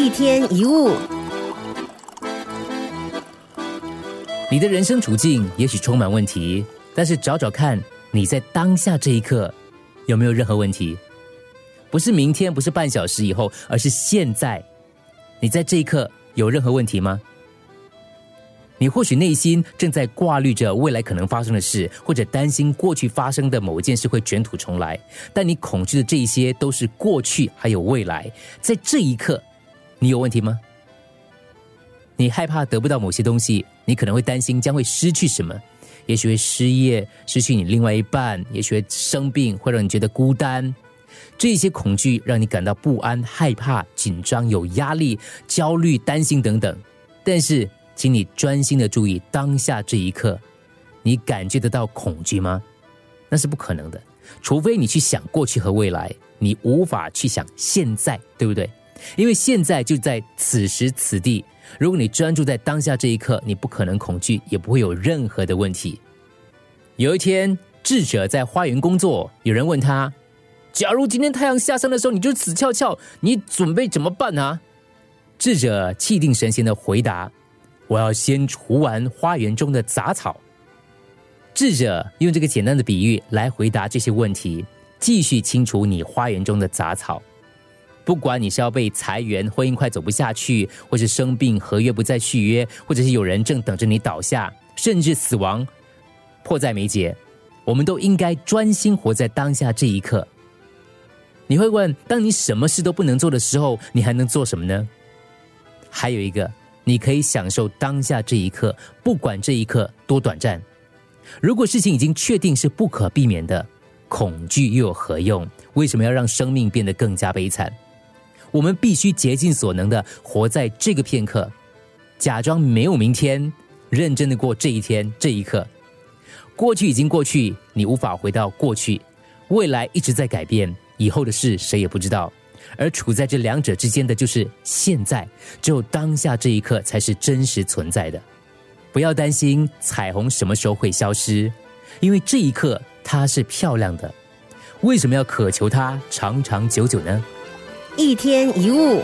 一天一物，你的人生处境也许充满问题，但是找找看，你在当下这一刻有没有任何问题？不是明天，不是半小时以后，而是现在。你在这一刻有任何问题吗？你或许内心正在挂虑着未来可能发生的事，或者担心过去发生的某件事会卷土重来。但你恐惧的这一些都是过去，还有未来。在这一刻，你有问题吗？你害怕得不到某些东西，你可能会担心将会失去什么，也许会失业，失去你另外一半，也许会生病，会让你觉得孤单。这些恐惧让你感到不安、害怕、紧张、有压力、焦虑、担心等等。但是。请你专心的注意当下这一刻，你感觉得到恐惧吗？那是不可能的，除非你去想过去和未来，你无法去想现在，对不对？因为现在就在此时此地。如果你专注在当下这一刻，你不可能恐惧，也不会有任何的问题。有一天，智者在花园工作，有人问他：“假如今天太阳下山的时候，你就死翘翘，你准备怎么办啊？”智者气定神闲的回答。我要先除完花园中的杂草。智者用这个简单的比喻来回答这些问题：继续清除你花园中的杂草。不管你是要被裁员、婚姻快走不下去，或是生病、合约不再续约，或者是有人正等着你倒下，甚至死亡迫在眉睫，我们都应该专心活在当下这一刻。你会问：当你什么事都不能做的时候，你还能做什么呢？还有一个。你可以享受当下这一刻，不管这一刻多短暂。如果事情已经确定是不可避免的，恐惧又有何用？为什么要让生命变得更加悲惨？我们必须竭尽所能的活在这个片刻，假装没有明天，认真的过这一天这一刻。过去已经过去，你无法回到过去；未来一直在改变，以后的事谁也不知道。而处在这两者之间的就是现在，只有当下这一刻才是真实存在的。不要担心彩虹什么时候会消失，因为这一刻它是漂亮的。为什么要渴求它长长久久呢？一天一物。